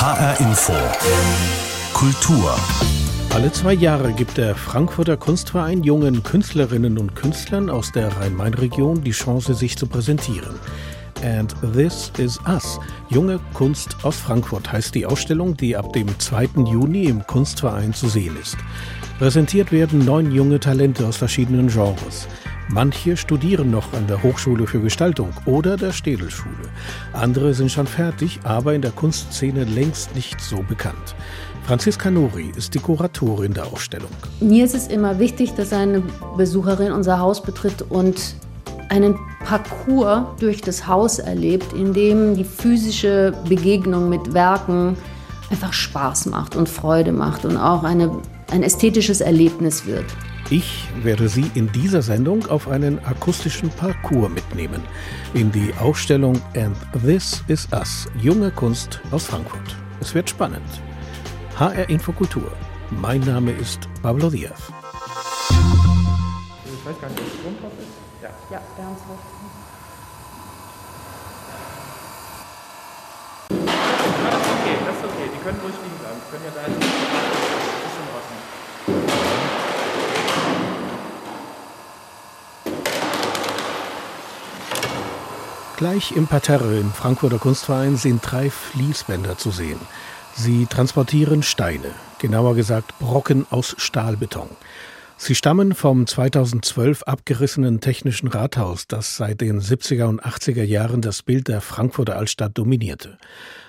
HR Info. Kultur. Alle zwei Jahre gibt der Frankfurter Kunstverein jungen Künstlerinnen und Künstlern aus der Rhein-Main-Region die Chance, sich zu präsentieren. And This Is Us. Junge Kunst aus Frankfurt heißt die Ausstellung, die ab dem 2. Juni im Kunstverein zu sehen ist. Präsentiert werden neun junge Talente aus verschiedenen Genres. Manche studieren noch an der Hochschule für Gestaltung oder der Städelschule. Andere sind schon fertig, aber in der Kunstszene längst nicht so bekannt. Franziska Nori ist die Kuratorin der Ausstellung. Mir ist es immer wichtig, dass eine Besucherin unser Haus betritt und einen Parcours durch das Haus erlebt, in dem die physische Begegnung mit Werken einfach Spaß macht und Freude macht und auch eine, ein ästhetisches Erlebnis wird. Ich werde Sie in dieser Sendung auf einen akustischen Parcours mitnehmen. In die Ausstellung And This Is Us, junge Kunst aus Frankfurt. Es wird spannend. HR Infokultur. Mein Name ist Pablo Diaz. Ich weiß gar nicht, ob es Strom drauf ist. Ja. Ja, wir haben es Ah, das ist okay, das ist okay. Die können ruhig liegen bleiben. Die können ja da jetzt. Das ist schon in Ordnung. Gleich im Parterre im Frankfurter Kunstverein sind drei Fließbänder zu sehen. Sie transportieren Steine, genauer gesagt Brocken aus Stahlbeton. Sie stammen vom 2012 abgerissenen Technischen Rathaus, das seit den 70er und 80er Jahren das Bild der Frankfurter Altstadt dominierte.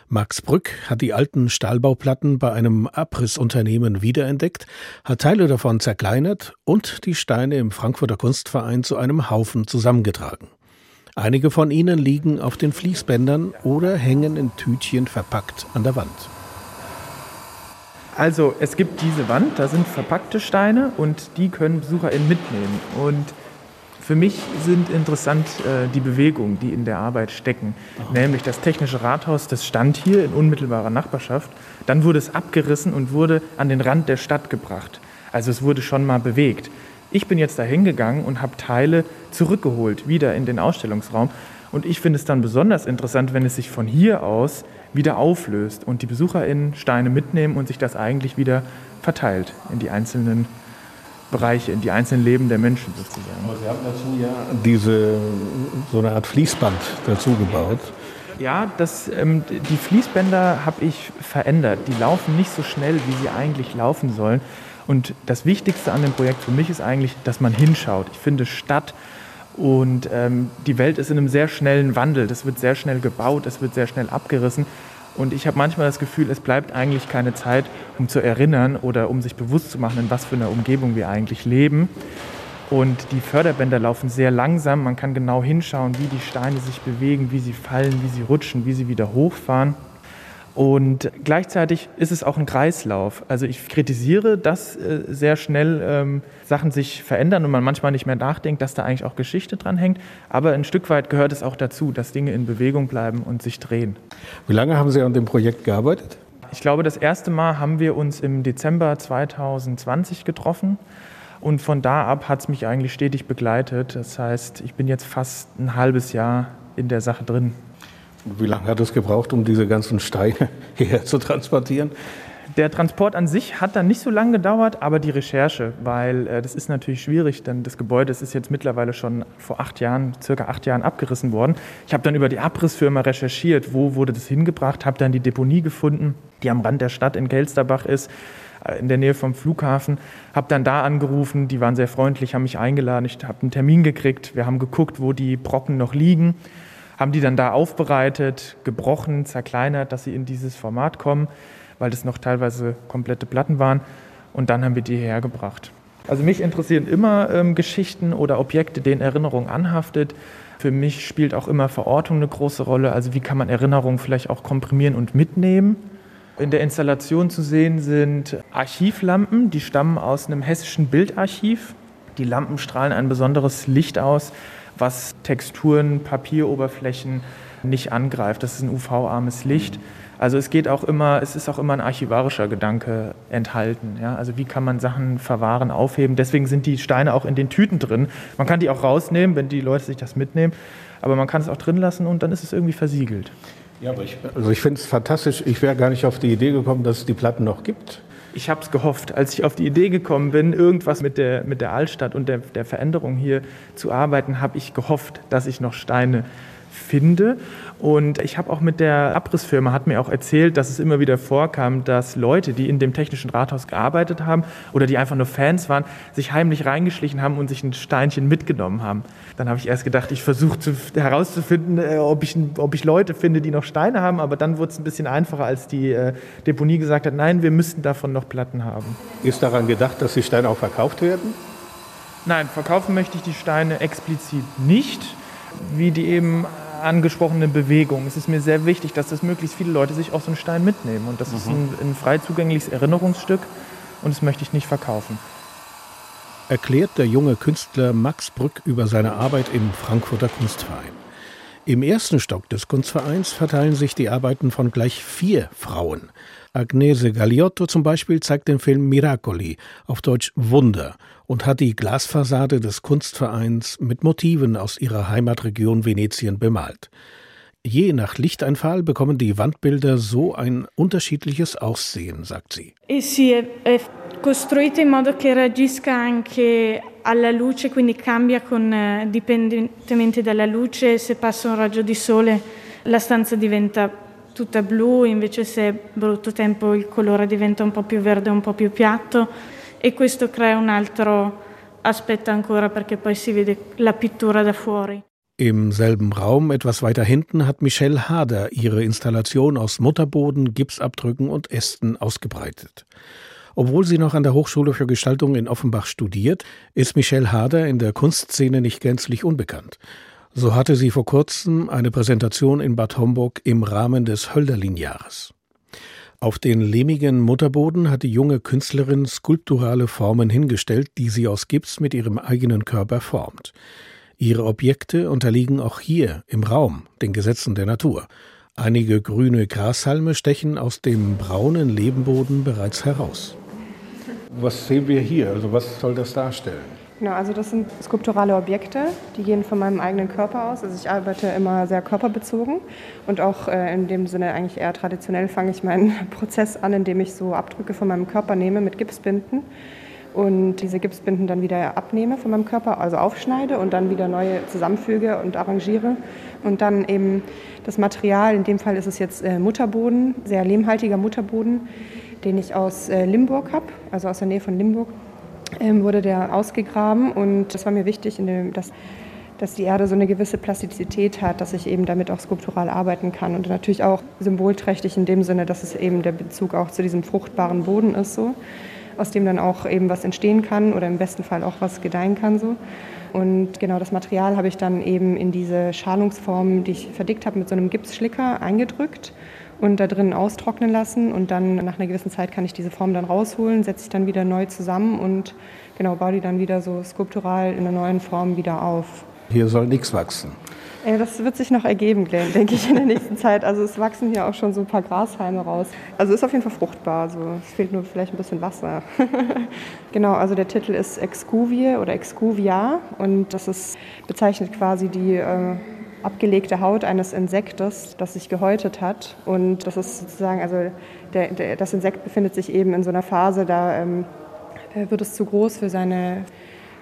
Max Brück hat die alten Stahlbauplatten bei einem Abrissunternehmen wiederentdeckt, hat Teile davon zerkleinert und die Steine im Frankfurter Kunstverein zu einem Haufen zusammengetragen. Einige von ihnen liegen auf den Fließbändern oder hängen in Tütchen verpackt an der Wand. Also, es gibt diese Wand, da sind verpackte Steine und die können BesucherInnen mitnehmen. Und für mich sind interessant äh, die Bewegungen, die in der Arbeit stecken. Nämlich das Technische Rathaus, das stand hier in unmittelbarer Nachbarschaft. Dann wurde es abgerissen und wurde an den Rand der Stadt gebracht. Also es wurde schon mal bewegt. Ich bin jetzt da hingegangen und habe Teile zurückgeholt, wieder in den Ausstellungsraum. Und ich finde es dann besonders interessant, wenn es sich von hier aus wieder auflöst und die BesucherInnen Steine mitnehmen und sich das eigentlich wieder verteilt in die einzelnen Bereiche, in die einzelnen Leben der Menschen sozusagen. Aber Sie haben dazu ja diese, so eine Art Fließband dazu gebaut. Ja, das, ähm, die Fließbänder habe ich verändert. Die laufen nicht so schnell, wie sie eigentlich laufen sollen. Und das Wichtigste an dem Projekt für mich ist eigentlich, dass man hinschaut. Ich finde Stadt und ähm, die Welt ist in einem sehr schnellen Wandel. Das wird sehr schnell gebaut, es wird sehr schnell abgerissen. Und ich habe manchmal das Gefühl, es bleibt eigentlich keine Zeit, um zu erinnern oder um sich bewusst zu machen, in was für einer Umgebung wir eigentlich leben. Und die Förderbänder laufen sehr langsam. Man kann genau hinschauen, wie die Steine sich bewegen, wie sie fallen, wie sie rutschen, wie sie wieder hochfahren. Und gleichzeitig ist es auch ein Kreislauf. Also ich kritisiere, dass äh, sehr schnell ähm, Sachen sich verändern und man manchmal nicht mehr nachdenkt, dass da eigentlich auch Geschichte dran hängt. Aber ein Stück weit gehört es auch dazu, dass Dinge in Bewegung bleiben und sich drehen. Wie lange haben Sie an dem Projekt gearbeitet? Ich glaube, das erste Mal haben wir uns im Dezember 2020 getroffen. Und von da ab hat es mich eigentlich stetig begleitet. Das heißt, ich bin jetzt fast ein halbes Jahr in der Sache drin. Wie lange hat es gebraucht, um diese ganzen Steine hierher zu transportieren? Der Transport an sich hat dann nicht so lange gedauert, aber die Recherche, weil äh, das ist natürlich schwierig, denn das Gebäude das ist jetzt mittlerweile schon vor acht Jahren, circa acht Jahren abgerissen worden. Ich habe dann über die Abrissfirma recherchiert, wo wurde das hingebracht, habe dann die Deponie gefunden, die am Rand der Stadt in Kelsterbach ist, äh, in der Nähe vom Flughafen, habe dann da angerufen, die waren sehr freundlich, haben mich eingeladen, ich habe einen Termin gekriegt, wir haben geguckt, wo die Brocken noch liegen haben die dann da aufbereitet, gebrochen, zerkleinert, dass sie in dieses Format kommen, weil das noch teilweise komplette Platten waren. Und dann haben wir die hergebracht. Also mich interessieren immer ähm, Geschichten oder Objekte, denen Erinnerung anhaftet. Für mich spielt auch immer Verortung eine große Rolle. Also wie kann man Erinnerungen vielleicht auch komprimieren und mitnehmen? In der Installation zu sehen sind Archivlampen, die stammen aus einem hessischen Bildarchiv. Die Lampen strahlen ein besonderes Licht aus, was Texturen, Papieroberflächen nicht angreift. Das ist ein UV-armes Licht. Also es geht auch immer, es ist auch immer ein archivarischer Gedanke enthalten. Ja? Also wie kann man Sachen verwahren, aufheben? Deswegen sind die Steine auch in den Tüten drin. Man kann die auch rausnehmen, wenn die Leute sich das mitnehmen, aber man kann es auch drin lassen und dann ist es irgendwie versiegelt. Ja, aber ich, also ich finde es fantastisch. Ich wäre gar nicht auf die Idee gekommen, dass es die Platten noch gibt. Ich habe es gehofft, als ich auf die Idee gekommen bin, irgendwas mit der, mit der Altstadt und der, der Veränderung hier zu arbeiten, habe ich gehofft, dass ich noch Steine finde. Und ich habe auch mit der Abrissfirma, hat mir auch erzählt, dass es immer wieder vorkam, dass Leute, die in dem technischen Rathaus gearbeitet haben oder die einfach nur Fans waren, sich heimlich reingeschlichen haben und sich ein Steinchen mitgenommen haben. Dann habe ich erst gedacht, ich versuche herauszufinden, äh, ob ich, ob ich Leute finde, die noch Steine haben, aber dann wurde es ein bisschen einfacher, als die äh, Deponie gesagt hat, nein, wir müssten davon noch Platten haben. Ist daran gedacht, dass die Steine auch verkauft werden? Nein, verkaufen möchte ich die Steine explizit nicht, wie die eben angesprochene Bewegung. Es ist mir sehr wichtig, dass das möglichst viele Leute sich auch so einen Stein mitnehmen. Und das mhm. ist ein, ein frei zugängliches Erinnerungsstück und das möchte ich nicht verkaufen. Erklärt der junge Künstler Max Brück über seine Arbeit im Frankfurter Kunstverein. Im ersten Stock des Kunstvereins verteilen sich die Arbeiten von gleich vier Frauen. Agnese Gagliotto zum Beispiel zeigt den Film Miracoli, auf Deutsch Wunder, und hat die Glasfassade des Kunstvereins mit Motiven aus ihrer Heimatregion Venetien bemalt. Je nach Lichteinfall bekommen die Wandbilder so ein unterschiedliches Aussehen, sagt sie. E costruito in modo che reagisca anche alla luce, quindi cambia con, eh, dipendentemente dalla luce. Se passa un raggio di sole la stanza diventa tutta blu, invece se è brutto tempo il colore diventa un po' più verde, un po' più piatto e questo crea un altro aspetto ancora perché poi si vede la pittura da fuori. Im selben Raum, etwas weiter hinten, hat Michelle Hader ihre Installation aus Mutterboden, Gipsabdrücken und Ästen ausgebreitet. Obwohl sie noch an der Hochschule für Gestaltung in Offenbach studiert, ist Michelle Hader in der Kunstszene nicht gänzlich unbekannt. So hatte sie vor kurzem eine Präsentation in Bad Homburg im Rahmen des Hölderlin-Jahres. Auf den lehmigen Mutterboden hat die junge Künstlerin skulpturale Formen hingestellt, die sie aus Gips mit ihrem eigenen Körper formt. Ihre Objekte unterliegen auch hier im Raum den Gesetzen der Natur. Einige grüne Grashalme stechen aus dem braunen Lebenboden bereits heraus. Was sehen wir hier? Also was soll das darstellen? Genau, also das sind skulpturale Objekte, die gehen von meinem eigenen Körper aus. Also ich arbeite immer sehr körperbezogen und auch äh, in dem Sinne eigentlich eher traditionell fange ich meinen Prozess an, indem ich so Abdrücke von meinem Körper nehme mit Gipsbinden und diese Gipsbinden dann wieder abnehme von meinem Körper, also aufschneide und dann wieder neue zusammenfüge und arrangiere und dann eben das Material, in dem Fall ist es jetzt äh, Mutterboden, sehr lehmhaltiger Mutterboden, den ich aus äh, Limburg habe, also aus der Nähe von Limburg wurde der ausgegraben und das war mir wichtig, dem, dass, dass die Erde so eine gewisse Plastizität hat, dass ich eben damit auch skulptural arbeiten kann und natürlich auch symbolträchtig in dem Sinne, dass es eben der Bezug auch zu diesem fruchtbaren Boden ist, so, aus dem dann auch eben was entstehen kann oder im besten Fall auch was gedeihen kann. So. Und genau das Material habe ich dann eben in diese Schalungsform, die ich verdickt habe, mit so einem Gipsschlicker eingedrückt und da drin austrocknen lassen. Und dann nach einer gewissen Zeit kann ich diese Form dann rausholen, setze ich dann wieder neu zusammen und genau baue die dann wieder so skulptural in einer neuen Form wieder auf. Hier soll nichts wachsen. Das wird sich noch ergeben, denke ich, in der nächsten Zeit. Also es wachsen hier auch schon so ein paar Grashalme raus. Also ist auf jeden Fall fruchtbar. Also es fehlt nur vielleicht ein bisschen Wasser. genau, also der Titel ist Excuvie oder Excuvia und das ist bezeichnet quasi die äh, abgelegte Haut eines Insektes, das sich gehäutet hat. Und das ist sozusagen, also der, der, das Insekt befindet sich eben in so einer Phase, da ähm, äh, wird es zu groß für seine,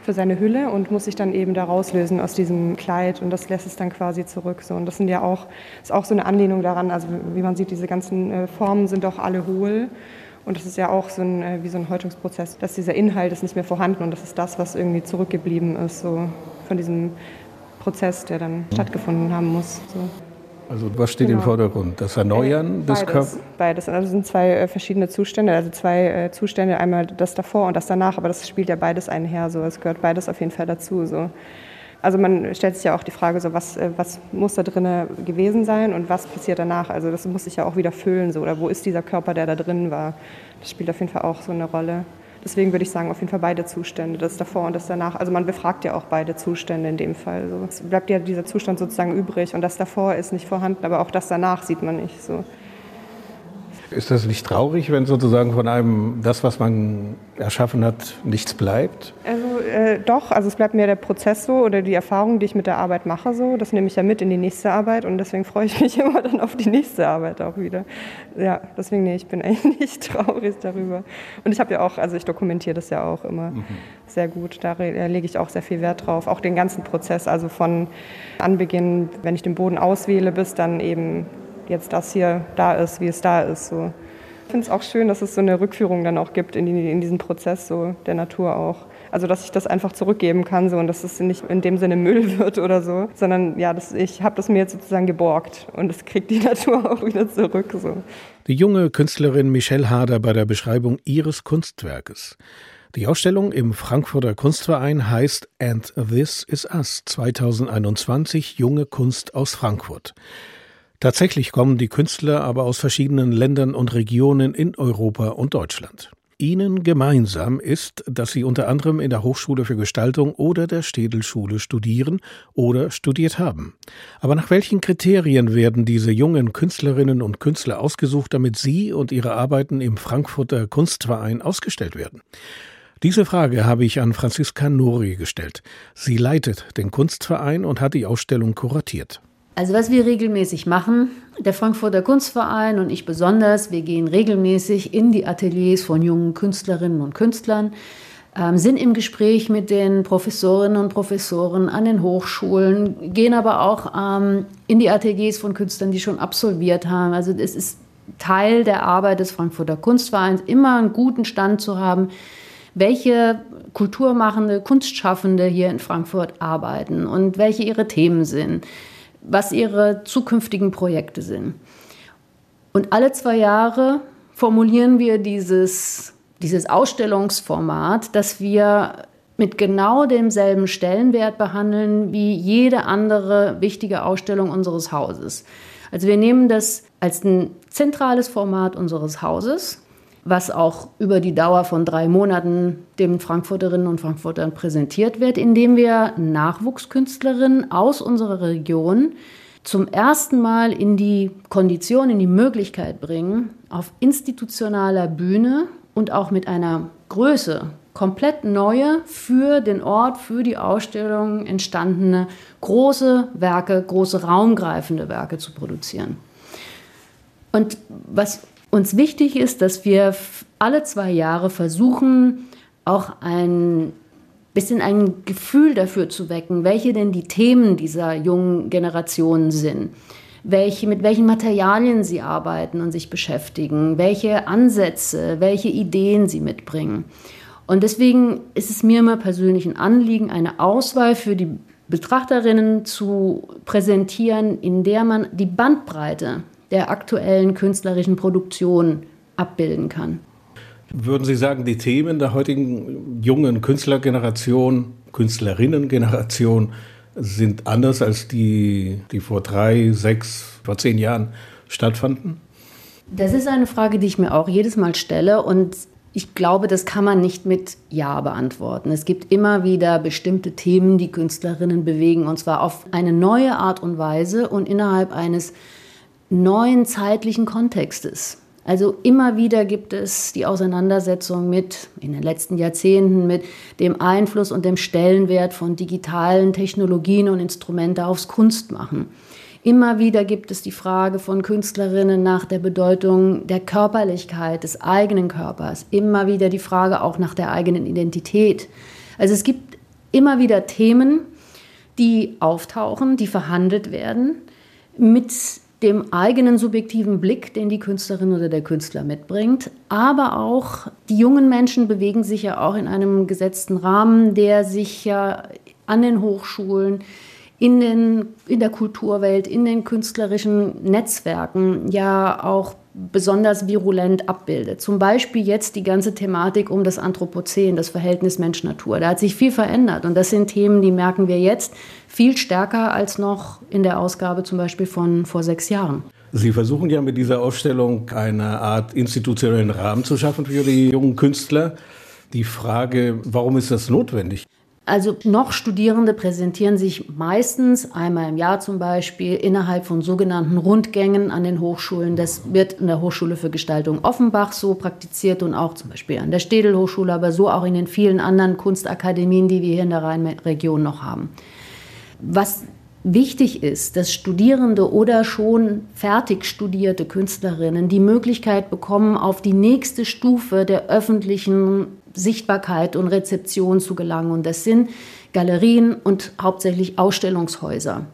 für seine Hülle und muss sich dann eben da rauslösen aus diesem Kleid und das lässt es dann quasi zurück. So. Und das sind ja auch, ist auch so eine Anlehnung daran, also wie man sieht, diese ganzen äh, Formen sind auch alle hohl. Und das ist ja auch so ein, äh, wie so ein Häutungsprozess, dass dieser Inhalt ist nicht mehr vorhanden und das ist das, was irgendwie zurückgeblieben ist, so von diesem Prozess, der dann stattgefunden haben muss. So. Also was steht genau. im Vordergrund? Das Erneuern äh, des Körpers? Beides. Also es sind zwei äh, verschiedene Zustände, also zwei äh, Zustände, einmal das davor und das danach, aber das spielt ja beides einher. So. Es gehört beides auf jeden Fall dazu. So. Also man stellt sich ja auch die Frage, so was, was muss da drin gewesen sein und was passiert danach? Also das muss sich ja auch wieder füllen. So. Oder wo ist dieser Körper, der da drin war? Das spielt auf jeden Fall auch so eine Rolle. Deswegen würde ich sagen, auf jeden Fall beide Zustände, das davor und das danach. Also man befragt ja auch beide Zustände in dem Fall. So. Es bleibt ja dieser Zustand sozusagen übrig und das davor ist nicht vorhanden, aber auch das danach sieht man nicht. So. Ist das nicht traurig, wenn sozusagen von einem das, was man erschaffen hat, nichts bleibt? Also äh, doch, also es bleibt mir der Prozess so oder die Erfahrung, die ich mit der Arbeit mache, so. Das nehme ich ja mit in die nächste Arbeit und deswegen freue ich mich immer dann auf die nächste Arbeit auch wieder. Ja, deswegen nee, ich bin eigentlich nicht traurig darüber. Und ich habe ja auch, also ich dokumentiere das ja auch immer mhm. sehr gut. Da lege ich auch sehr viel Wert drauf, auch den ganzen Prozess, also von Anbeginn, wenn ich den Boden auswähle, bis dann eben jetzt das hier da ist, wie es da ist. So. Ich finde es auch schön, dass es so eine Rückführung dann auch gibt in, die, in diesen Prozess so der Natur auch. Also dass ich das einfach zurückgeben kann so und dass es nicht in dem Sinne Müll wird oder so, sondern ja, das, ich habe das mir jetzt sozusagen geborgt und es kriegt die Natur auch wieder zurück. So. Die junge Künstlerin Michelle Hader bei der Beschreibung ihres Kunstwerkes. Die Ausstellung im Frankfurter Kunstverein heißt And This Is Us 2021 Junge Kunst aus Frankfurt. Tatsächlich kommen die Künstler aber aus verschiedenen Ländern und Regionen in Europa und Deutschland. Ihnen gemeinsam ist, dass sie unter anderem in der Hochschule für Gestaltung oder der Städelschule studieren oder studiert haben. Aber nach welchen Kriterien werden diese jungen Künstlerinnen und Künstler ausgesucht, damit sie und ihre Arbeiten im Frankfurter Kunstverein ausgestellt werden? Diese Frage habe ich an Franziska Nori gestellt. Sie leitet den Kunstverein und hat die Ausstellung kuratiert. Also was wir regelmäßig machen, der Frankfurter Kunstverein und ich besonders, wir gehen regelmäßig in die Ateliers von jungen Künstlerinnen und Künstlern, ähm, sind im Gespräch mit den Professorinnen und Professoren an den Hochschulen, gehen aber auch ähm, in die Ateliers von Künstlern, die schon absolviert haben. Also es ist Teil der Arbeit des Frankfurter Kunstvereins, immer einen guten Stand zu haben, welche kulturmachende, Kunstschaffende hier in Frankfurt arbeiten und welche ihre Themen sind was ihre zukünftigen Projekte sind. Und alle zwei Jahre formulieren wir dieses, dieses Ausstellungsformat, das wir mit genau demselben Stellenwert behandeln wie jede andere wichtige Ausstellung unseres Hauses. Also wir nehmen das als ein zentrales Format unseres Hauses was auch über die Dauer von drei Monaten den Frankfurterinnen und Frankfurtern präsentiert wird, indem wir Nachwuchskünstlerinnen aus unserer Region zum ersten Mal in die Kondition, in die Möglichkeit bringen, auf institutionaler Bühne und auch mit einer Größe komplett neue, für den Ort, für die Ausstellung entstandene große Werke, große raumgreifende Werke zu produzieren. Und was uns wichtig ist, dass wir alle zwei Jahre versuchen, auch ein bisschen ein Gefühl dafür zu wecken, welche denn die Themen dieser jungen Generationen sind, welche, mit welchen Materialien sie arbeiten und sich beschäftigen, welche Ansätze, welche Ideen sie mitbringen. Und deswegen ist es mir immer persönlich ein Anliegen, eine Auswahl für die Betrachterinnen zu präsentieren, in der man die Bandbreite der aktuellen künstlerischen Produktion abbilden kann. Würden Sie sagen, die Themen der heutigen jungen Künstlergeneration, Künstlerinnengeneration sind anders als die, die vor drei, sechs, vor zehn Jahren stattfanden? Das ist eine Frage, die ich mir auch jedes Mal stelle und ich glaube, das kann man nicht mit Ja beantworten. Es gibt immer wieder bestimmte Themen, die Künstlerinnen bewegen, und zwar auf eine neue Art und Weise und innerhalb eines neuen zeitlichen Kontextes. Also immer wieder gibt es die Auseinandersetzung mit, in den letzten Jahrzehnten, mit dem Einfluss und dem Stellenwert von digitalen Technologien und Instrumente aufs Kunstmachen. Immer wieder gibt es die Frage von Künstlerinnen nach der Bedeutung der Körperlichkeit des eigenen Körpers. Immer wieder die Frage auch nach der eigenen Identität. Also es gibt immer wieder Themen, die auftauchen, die verhandelt werden mit dem eigenen subjektiven Blick, den die Künstlerin oder der Künstler mitbringt. Aber auch die jungen Menschen bewegen sich ja auch in einem gesetzten Rahmen, der sich ja an den Hochschulen, in, den, in der Kulturwelt, in den künstlerischen Netzwerken ja auch besonders virulent abbildet. Zum Beispiel jetzt die ganze Thematik um das Anthropozän, das Verhältnis Mensch-Natur. Da hat sich viel verändert und das sind Themen, die merken wir jetzt viel stärker als noch in der Ausgabe zum Beispiel von vor sechs Jahren. Sie versuchen ja mit dieser Ausstellung eine Art institutionellen Rahmen zu schaffen für die jungen Künstler. Die Frage, warum ist das notwendig? Also noch Studierende präsentieren sich meistens einmal im Jahr zum Beispiel innerhalb von sogenannten Rundgängen an den Hochschulen. Das wird in der Hochschule für Gestaltung Offenbach so praktiziert und auch zum Beispiel an der Städel Hochschule, aber so auch in den vielen anderen Kunstakademien, die wir hier in der Rheinregion noch haben. Was wichtig ist, dass Studierende oder schon fertig studierte Künstlerinnen die Möglichkeit bekommen, auf die nächste Stufe der öffentlichen Sichtbarkeit und Rezeption zu gelangen. Und das sind Galerien und hauptsächlich Ausstellungshäuser.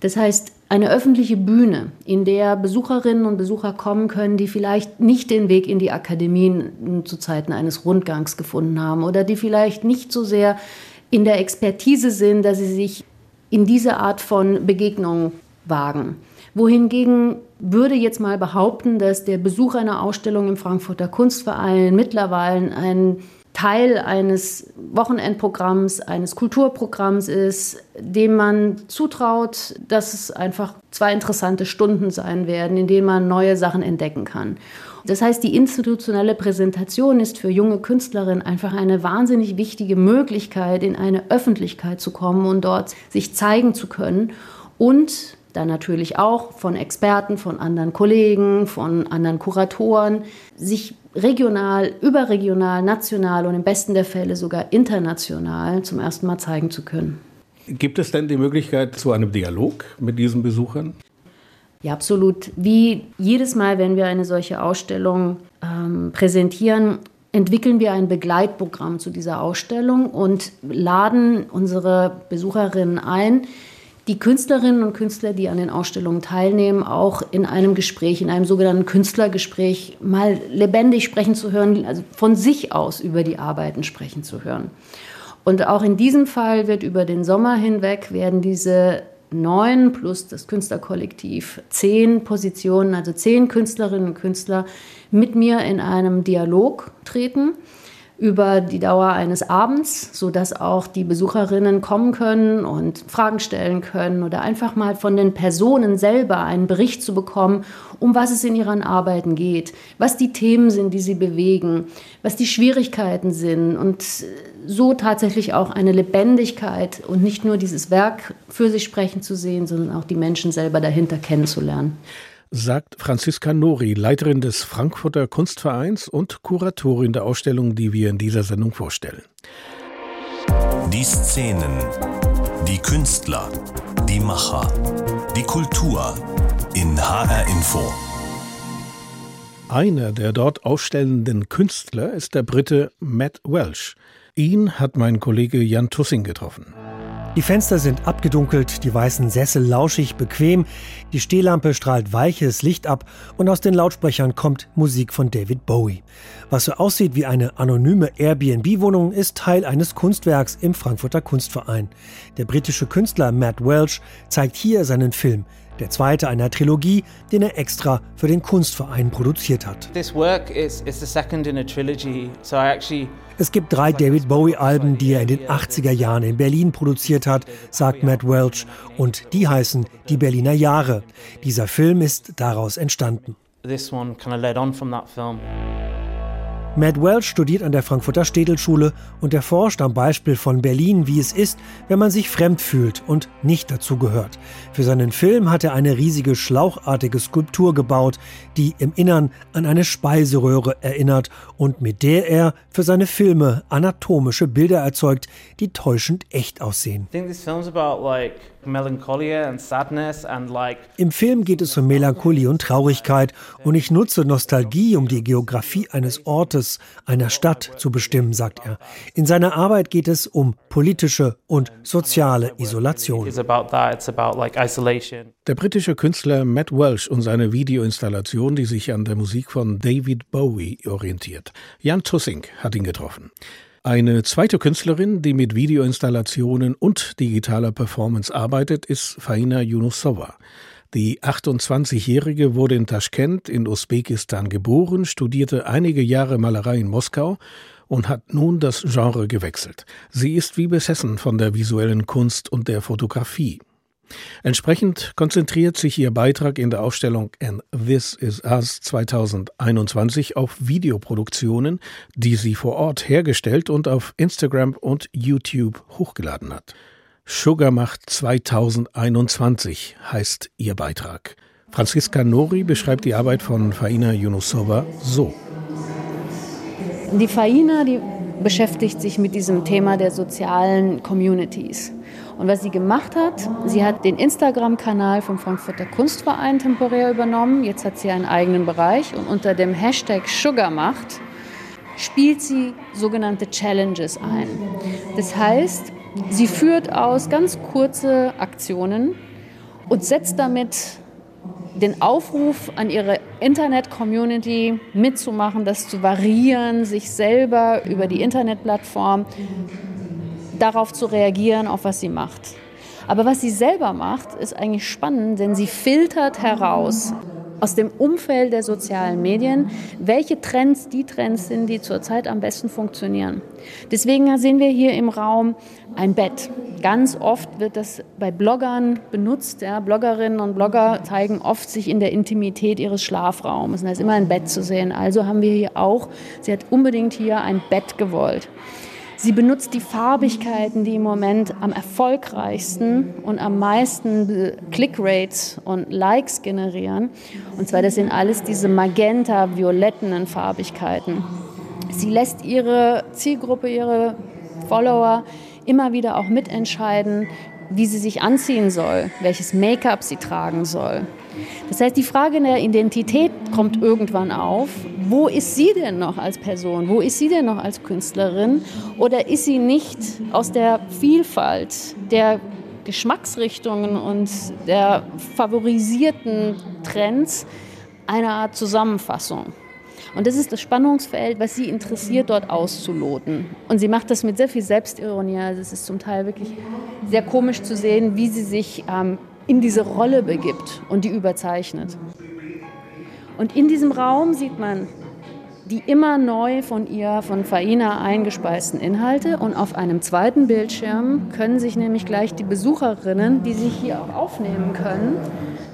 Das heißt, eine öffentliche Bühne, in der Besucherinnen und Besucher kommen können, die vielleicht nicht den Weg in die Akademien zu Zeiten eines Rundgangs gefunden haben oder die vielleicht nicht so sehr in der Expertise sind, dass sie sich in diese Art von Begegnung wagen. Wohingegen würde jetzt mal behaupten, dass der Besuch einer Ausstellung im Frankfurter Kunstverein mittlerweile ein Teil eines Wochenendprogramms, eines Kulturprogramms ist, dem man zutraut, dass es einfach zwei interessante Stunden sein werden, in denen man neue Sachen entdecken kann. Das heißt, die institutionelle Präsentation ist für junge Künstlerinnen einfach eine wahnsinnig wichtige Möglichkeit, in eine Öffentlichkeit zu kommen und dort sich zeigen zu können und dann natürlich auch von Experten, von anderen Kollegen, von anderen Kuratoren, sich regional, überregional, national und im besten der Fälle sogar international zum ersten Mal zeigen zu können. Gibt es denn die Möglichkeit zu einem Dialog mit diesen Besuchern? Ja, absolut. Wie jedes Mal, wenn wir eine solche Ausstellung ähm, präsentieren, entwickeln wir ein Begleitprogramm zu dieser Ausstellung und laden unsere Besucherinnen ein, die Künstlerinnen und Künstler, die an den Ausstellungen teilnehmen, auch in einem Gespräch, in einem sogenannten Künstlergespräch mal lebendig sprechen zu hören, also von sich aus über die Arbeiten sprechen zu hören. Und auch in diesem Fall wird über den Sommer hinweg werden diese neun plus das Künstlerkollektiv zehn Positionen, also zehn Künstlerinnen und Künstler mit mir in einem Dialog treten über die Dauer eines Abends, sodass auch die Besucherinnen kommen können und Fragen stellen können oder einfach mal von den Personen selber einen Bericht zu bekommen, um was es in ihren Arbeiten geht, was die Themen sind, die sie bewegen, was die Schwierigkeiten sind und so tatsächlich auch eine Lebendigkeit und nicht nur dieses Werk für sich sprechen zu sehen, sondern auch die Menschen selber dahinter kennenzulernen sagt Franziska Nori, Leiterin des Frankfurter Kunstvereins und Kuratorin der Ausstellung, die wir in dieser Sendung vorstellen. Die Szenen, die Künstler, die Macher, die Kultur in HR Info. Einer der dort ausstellenden Künstler ist der Brite Matt Welsh. Ihn hat mein Kollege Jan Tussing getroffen. Die Fenster sind abgedunkelt, die weißen Sessel lauschig, bequem, die Stehlampe strahlt weiches Licht ab und aus den Lautsprechern kommt Musik von David Bowie. Was so aussieht wie eine anonyme Airbnb-Wohnung, ist Teil eines Kunstwerks im Frankfurter Kunstverein. Der britische Künstler Matt Welch zeigt hier seinen Film der zweite einer Trilogie, den er extra für den Kunstverein produziert hat. Es gibt drei David Bowie-Alben, die er in den 80er Jahren in Berlin produziert hat, sagt Matt Welch, und die heißen Die Berliner Jahre. Dieser Film ist daraus entstanden. This one kind of led on from that film. Matt Welch studiert an der Frankfurter Städelschule und erforscht am Beispiel von Berlin, wie es ist, wenn man sich fremd fühlt und nicht dazugehört. Für seinen Film hat er eine riesige schlauchartige Skulptur gebaut, die im Innern an eine Speiseröhre erinnert und mit der er für seine Filme anatomische Bilder erzeugt, die täuschend echt aussehen. Im Film geht es um Melancholie und Traurigkeit und ich nutze Nostalgie, um die Geografie eines Ortes, einer Stadt zu bestimmen, sagt er. In seiner Arbeit geht es um politische und soziale Isolation. Der britische Künstler Matt Welsh und seine Videoinstallation, die sich an der Musik von David Bowie orientiert. Jan Tussing hat ihn getroffen. Eine zweite Künstlerin, die mit Videoinstallationen und digitaler Performance arbeitet, ist Faina Yunusova. Die 28-Jährige wurde in Taschkent in Usbekistan geboren, studierte einige Jahre Malerei in Moskau und hat nun das Genre gewechselt. Sie ist wie besessen von der visuellen Kunst und der Fotografie. Entsprechend konzentriert sich ihr Beitrag in der Ausstellung And This Is Us 2021 auf Videoproduktionen, die sie vor Ort hergestellt und auf Instagram und YouTube hochgeladen hat. Sugar Macht 2021 heißt ihr Beitrag. Franziska Nori beschreibt die Arbeit von Faina Yunusova so. Die Faina, die beschäftigt sich mit diesem Thema der sozialen Communities. Und was sie gemacht hat, sie hat den Instagram-Kanal vom Frankfurter Kunstverein temporär übernommen. Jetzt hat sie einen eigenen Bereich und unter dem Hashtag Sugarmacht spielt sie sogenannte Challenges ein. Das heißt, sie führt aus ganz kurze Aktionen und setzt damit den Aufruf an ihre Internet-Community mitzumachen, das zu variieren, sich selber über die Internetplattform darauf zu reagieren, auf was sie macht. Aber was sie selber macht, ist eigentlich spannend, denn sie filtert heraus aus dem Umfeld der sozialen Medien, welche Trends die Trends sind, die zurzeit am besten funktionieren. Deswegen sehen wir hier im Raum ein Bett. Ganz oft wird das bei Bloggern benutzt. Ja. Bloggerinnen und Blogger zeigen oft sich in der Intimität ihres Schlafraumes. Und da ist immer ein Bett zu sehen. Also haben wir hier auch, sie hat unbedingt hier ein Bett gewollt. Sie benutzt die Farbigkeiten, die im Moment am erfolgreichsten und am meisten Clickrates und Likes generieren. Und zwar, das sind alles diese magenta-violetten Farbigkeiten. Sie lässt ihre Zielgruppe, ihre Follower immer wieder auch mitentscheiden, wie sie sich anziehen soll, welches Make-up sie tragen soll. Das heißt, die Frage der Identität kommt irgendwann auf. Wo ist sie denn noch als Person? Wo ist sie denn noch als Künstlerin? Oder ist sie nicht aus der Vielfalt der Geschmacksrichtungen und der favorisierten Trends eine Art Zusammenfassung? Und das ist das Spannungsfeld, was sie interessiert, dort auszuloten. Und sie macht das mit sehr viel Selbstironie. Also es ist zum Teil wirklich sehr komisch zu sehen, wie sie sich ähm, in diese Rolle begibt und die überzeichnet. Und in diesem Raum sieht man die immer neu von ihr, von Faina eingespeisten Inhalte. Und auf einem zweiten Bildschirm können sich nämlich gleich die Besucherinnen, die sich hier auch aufnehmen können,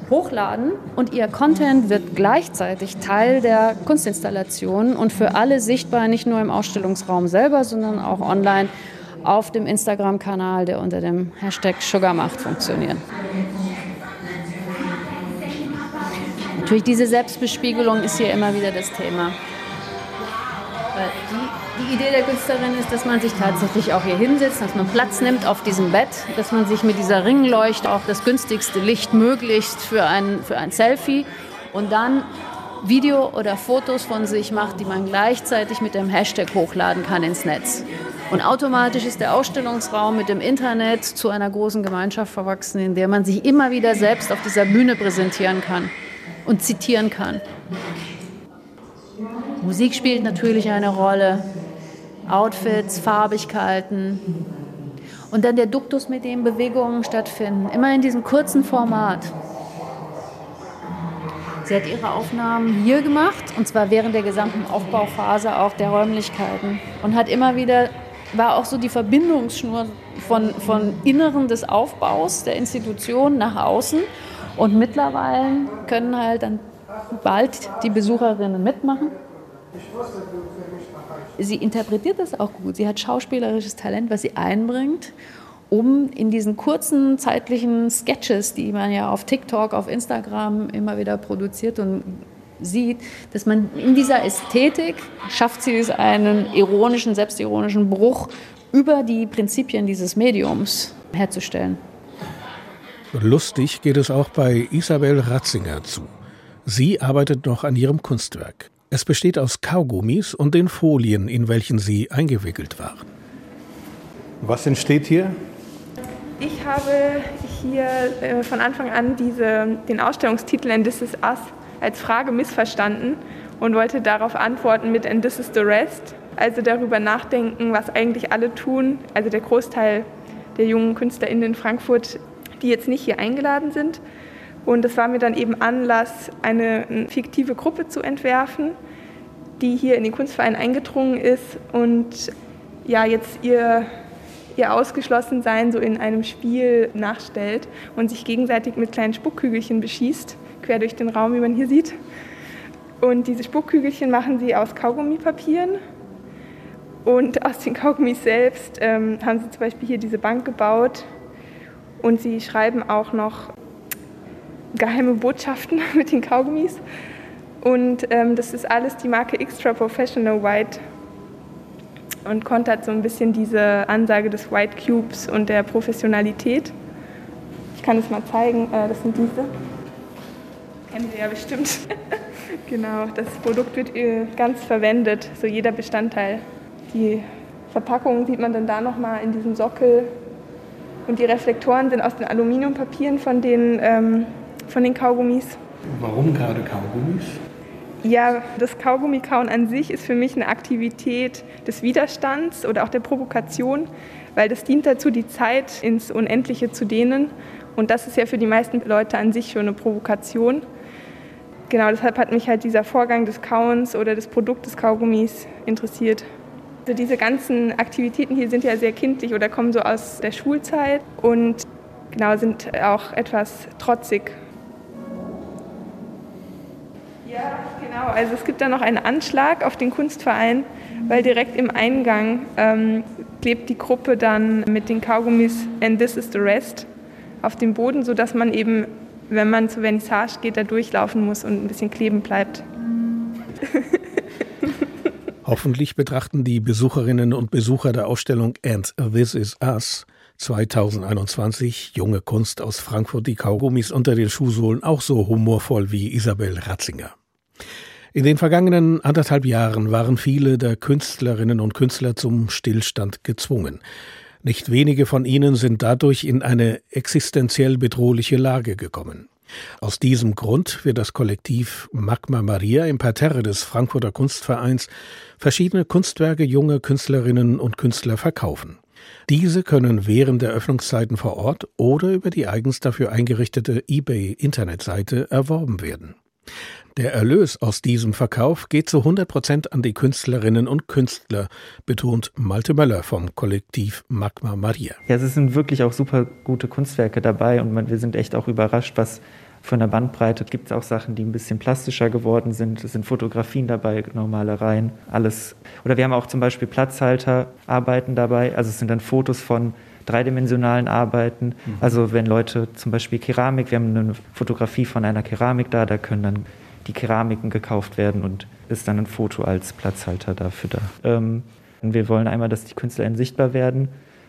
hochladen. Und ihr Content wird gleichzeitig Teil der Kunstinstallation und für alle sichtbar, nicht nur im Ausstellungsraum selber, sondern auch online auf dem Instagram-Kanal, der unter dem Hashtag Sugarmacht funktioniert. Natürlich diese Selbstbespiegelung ist hier immer wieder das Thema. Die, die, Idee der Künstlerin ist, dass man sich tatsächlich auch hier hinsetzt, dass man Platz nimmt auf diesem Bett, dass man sich mit dieser Ringleuchte auch das günstigste Licht möglichst für ein, für ein Selfie und dann Video oder Fotos von sich macht, die man gleichzeitig mit dem Hashtag hochladen kann ins Netz. Und automatisch ist der Ausstellungsraum mit dem Internet zu einer großen Gemeinschaft verwachsen, in der man sich immer wieder selbst auf dieser Bühne präsentieren kann und zitieren kann. Musik spielt natürlich eine Rolle, Outfits, Farbigkeiten. Und dann der Duktus, mit dem Bewegungen stattfinden, immer in diesem kurzen Format. Sie hat ihre Aufnahmen hier gemacht und zwar während der gesamten Aufbauphase auch der Räumlichkeiten. Und hat immer wieder war auch so die Verbindungsschnur von, von Inneren des Aufbaus der Institution nach außen und mittlerweile können halt dann bald die Besucherinnen mitmachen. Sie interpretiert das auch gut. Sie hat schauspielerisches Talent, was sie einbringt, um in diesen kurzen zeitlichen Sketches, die man ja auf TikTok, auf Instagram immer wieder produziert und sieht, dass man in dieser Ästhetik schafft sie es einen ironischen, selbstironischen Bruch über die Prinzipien dieses Mediums herzustellen. Lustig geht es auch bei Isabel Ratzinger zu. Sie arbeitet noch an ihrem Kunstwerk. Es besteht aus Kaugummis und den Folien, in welchen sie eingewickelt waren. Was entsteht hier? Ich habe hier äh, von Anfang an diese, den Ausstellungstitel And This Is Us als Frage missverstanden und wollte darauf antworten mit And This Is the Rest. Also darüber nachdenken, was eigentlich alle tun. Also der Großteil der jungen KünstlerInnen in Frankfurt die jetzt nicht hier eingeladen sind. Und es war mir dann eben Anlass, eine fiktive Gruppe zu entwerfen, die hier in den Kunstverein eingedrungen ist und ja jetzt ihr, ihr Ausgeschlossensein so in einem Spiel nachstellt und sich gegenseitig mit kleinen Spuckkügelchen beschießt, quer durch den Raum, wie man hier sieht. Und diese Spuckkügelchen machen sie aus Kaugummipapieren. Und aus den Kaugummis selbst ähm, haben sie zum Beispiel hier diese Bank gebaut. Und sie schreiben auch noch geheime Botschaften mit den Kaugummis. Und ähm, das ist alles die Marke Extra Professional White und kontert so ein bisschen diese Ansage des White Cubes und der Professionalität. Ich kann es mal zeigen, äh, das sind diese. Kennen Sie ja bestimmt. genau, das Produkt wird äh, ganz verwendet, so jeder Bestandteil. Die Verpackung sieht man dann da nochmal in diesem Sockel. Und die Reflektoren sind aus den Aluminiumpapieren von den, ähm, von den Kaugummis. Warum gerade Kaugummis? Ja, das Kaugummikauen an sich ist für mich eine Aktivität des Widerstands oder auch der Provokation, weil das dient dazu, die Zeit ins Unendliche zu dehnen. Und das ist ja für die meisten Leute an sich schon eine Provokation. Genau, deshalb hat mich halt dieser Vorgang des Kauens oder des Produktes Kaugummis interessiert. Also diese ganzen Aktivitäten hier sind ja sehr kindlich oder kommen so aus der Schulzeit und genau sind auch etwas trotzig ja, genau. Also es gibt da noch einen Anschlag auf den Kunstverein, weil direkt im Eingang ähm, klebt die Gruppe dann mit den Kaugummis And This is the Rest auf dem Boden, sodass man eben, wenn man zur Vernissage geht, da durchlaufen muss und ein bisschen kleben bleibt. Hoffentlich betrachten die Besucherinnen und Besucher der Ausstellung And This Is Us 2021 junge Kunst aus Frankfurt die Kaugummis unter den Schuhsohlen auch so humorvoll wie Isabel Ratzinger. In den vergangenen anderthalb Jahren waren viele der Künstlerinnen und Künstler zum Stillstand gezwungen. Nicht wenige von ihnen sind dadurch in eine existenziell bedrohliche Lage gekommen. Aus diesem Grund wird das Kollektiv Magma Maria im Parterre des Frankfurter Kunstvereins verschiedene Kunstwerke junger Künstlerinnen und Künstler verkaufen. Diese können während der Öffnungszeiten vor Ort oder über die eigens dafür eingerichtete eBay-Internetseite erworben werden. Der Erlös aus diesem Verkauf geht zu 100 Prozent an die Künstlerinnen und Künstler, betont Malte Möller vom Kollektiv Magma Maria. Ja, es sind wirklich auch super gute Kunstwerke dabei und wir sind echt auch überrascht, was von der Bandbreite gibt es auch Sachen, die ein bisschen plastischer geworden sind. Es sind Fotografien dabei, Normalereien, alles. Oder wir haben auch zum Beispiel Platzhalterarbeiten dabei. Also es sind dann Fotos von dreidimensionalen Arbeiten. Mhm. Also wenn Leute zum Beispiel Keramik, wir haben eine Fotografie von einer Keramik da, da können dann die Keramiken gekauft werden und ist dann ein Foto als Platzhalter dafür da. Ähm, wir wollen einmal, dass die KünstlerInnen sichtbar werden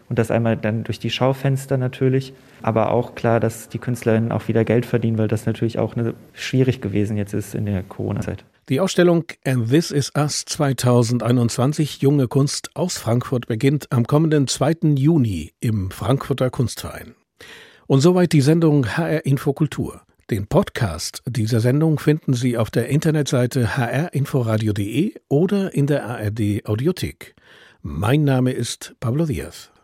und das einmal dann durch die Schaufenster natürlich, aber auch klar, dass die KünstlerInnen auch wieder Geld verdienen, weil das natürlich auch eine, schwierig gewesen jetzt ist in der Corona-Zeit. Die Ausstellung And This Is Us 2021 Junge Kunst aus Frankfurt beginnt am kommenden 2. Juni im Frankfurter Kunstverein. Und soweit die Sendung HR Infokultur. Den Podcast dieser Sendung finden Sie auf der Internetseite hrinforadio.de oder in der ARD Audiothek. Mein Name ist Pablo Diaz.